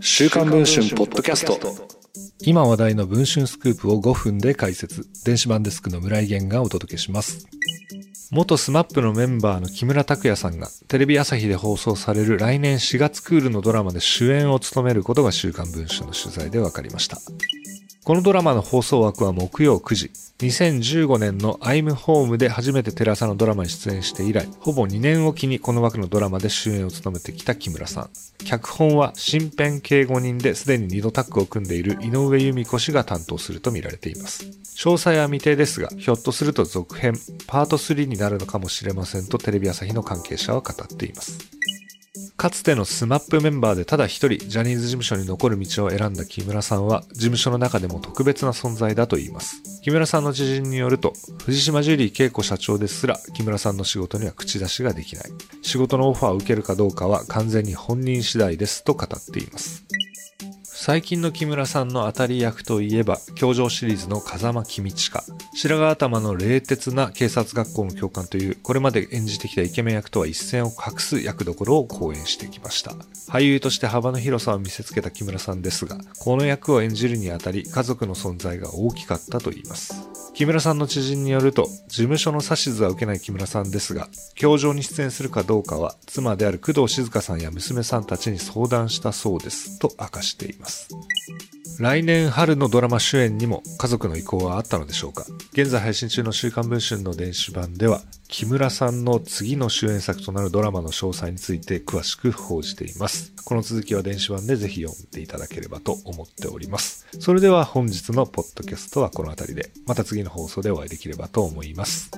週刊文春ポッドキャスト。今話題の文春スクープを5分で解説。電子版デスクの村井弦がお届けします。元スマップのメンバーの木村拓哉さんがテレビ朝日で放送される来年4月クールのドラマで主演を務めることが週刊文春の取材で分かりました。このドラマの放送枠は木曜9時。2015年のアイムホームで初めてテレ朝のドラマに出演して以来、ほぼ2年おきにこの枠のドラマで主演を務めてきた木村さん。脚本は新編警護人ですでに2度タッグを組んでいる井上由美子氏が担当するとみられています。詳細は未定ですが、ひょっとすると続編、パート3になるのかもしれませんとテレビ朝日の関係者は語っています。かつての SMAP メンバーでただ一人ジャニーズ事務所に残る道を選んだ木村さんは事務所の中でも特別な存在だと言います。木村さんの知人によると、藤島ジュリー恵子社長ですら木村さんの仕事には口出しができない。仕事のオファーを受けるかどうかは完全に本人次第ですと語っています。最近の木村さんの当たり役といえば、教場シリーズの風間公親。白髪頭の冷徹な警察学校の教官という、これまで演じてきたイケメン役とは一線を画す役どころを講演してきました。俳優として幅の広さを見せつけた木村さんですが、この役を演じるにあたり、家族の存在が大きかったといいます。木村さんの知人によると、事務所の指図は受けない木村さんですが、教場に出演するかどうかは、妻である工藤静香さんや娘さんたちに相談したそうです、と明かしています。来年春のドラマ主演にも家族の意向はあったのでしょうか現在配信中の週刊文春の電子版では木村さんの次の主演作となるドラマの詳細について詳しく報じています。この続きは電子版でぜひ読んでいただければと思っております。それでは本日のポッドキャストはこの辺りでまた次次の放送でお会いできればと思います。